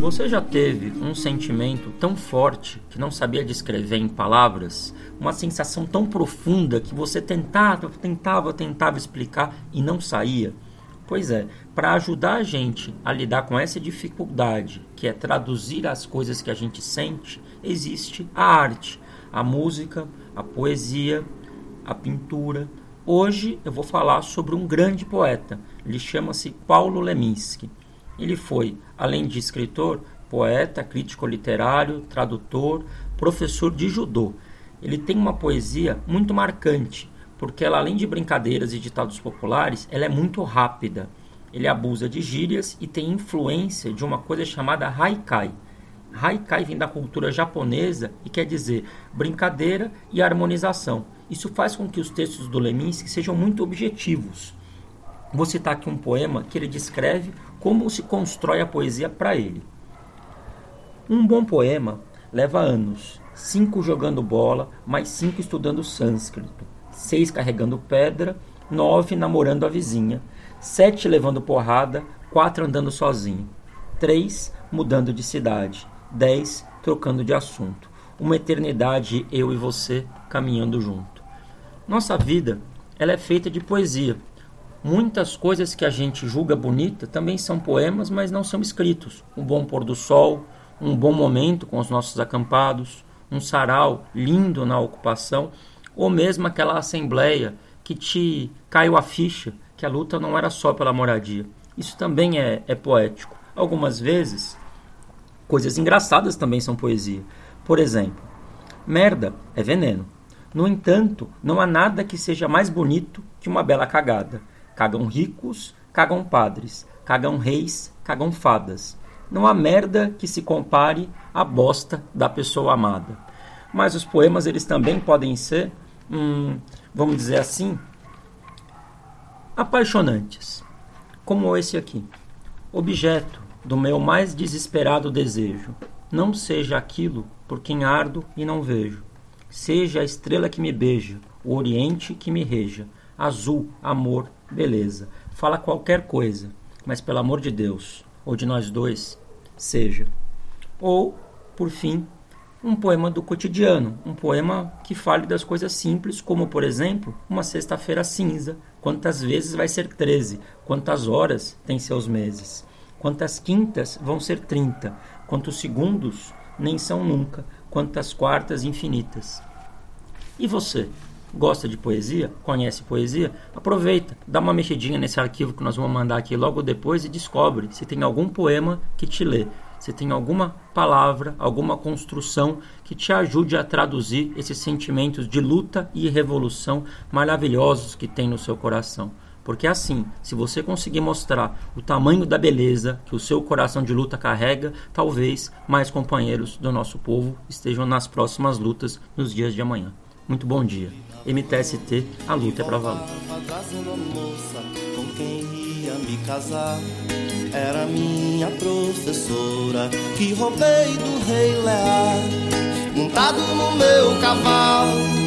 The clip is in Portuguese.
Você já teve um sentimento tão forte que não sabia descrever em palavras? Uma sensação tão profunda que você tentava, tentava, tentava explicar e não saía? Pois é, para ajudar a gente a lidar com essa dificuldade, que é traduzir as coisas que a gente sente, existe a arte, a música, a poesia, a pintura. Hoje eu vou falar sobre um grande poeta. Ele chama-se Paulo Leminski. Ele foi, além de escritor, poeta, crítico literário, tradutor, professor de judô. Ele tem uma poesia muito marcante, porque ela, além de brincadeiras e ditados populares, ela é muito rápida. Ele abusa de gírias e tem influência de uma coisa chamada haikai. Haikai vem da cultura japonesa e quer dizer brincadeira e harmonização. Isso faz com que os textos do Leminski sejam muito objetivos. Vou citar aqui um poema que ele descreve como se constrói a poesia para ele. Um bom poema leva anos, cinco jogando bola, mais cinco estudando sânscrito, seis carregando pedra, nove namorando a vizinha, sete levando porrada, quatro andando sozinho, três mudando de cidade, dez trocando de assunto, uma eternidade eu e você caminhando junto. Nossa vida ela é feita de poesia, Muitas coisas que a gente julga bonita também são poemas, mas não são escritos. Um bom pôr do sol, um bom momento com os nossos acampados, um sarau lindo na ocupação, ou mesmo aquela assembleia que te caiu a ficha que a luta não era só pela moradia. Isso também é, é poético. Algumas vezes, coisas engraçadas também são poesia. Por exemplo, merda é veneno. No entanto, não há nada que seja mais bonito que uma bela cagada. Cagam ricos, cagam padres, cagam reis, cagam fadas. Não há merda que se compare à bosta da pessoa amada. Mas os poemas eles também podem ser, hum, vamos dizer assim, apaixonantes, como esse aqui. Objeto do meu mais desesperado desejo, não seja aquilo por quem ardo e não vejo. Seja a estrela que me beija, o oriente que me reja, azul, amor, beleza. Fala qualquer coisa, mas pelo amor de Deus, ou de nós dois, seja. Ou, por fim, um poema do cotidiano, um poema que fale das coisas simples, como, por exemplo, uma sexta-feira cinza. Quantas vezes vai ser 13? Quantas horas tem seus meses? Quantas quintas vão ser 30? Quantos segundos nem são nunca? Quantas quartas infinitas? E você? gosta de poesia, conhece poesia, aproveita, dá uma mexidinha nesse arquivo que nós vamos mandar aqui logo depois e descobre se tem algum poema que te lê, se tem alguma palavra, alguma construção que te ajude a traduzir esses sentimentos de luta e revolução maravilhosos que tem no seu coração. Porque assim, se você conseguir mostrar o tamanho da beleza que o seu coração de luta carrega, talvez mais companheiros do nosso povo estejam nas próximas lutas nos dias de amanhã. Muito bom dia. MTST, a luta é pra valer. Me casar. Era minha professora que roubei do rei Lear, montado no meu cavalo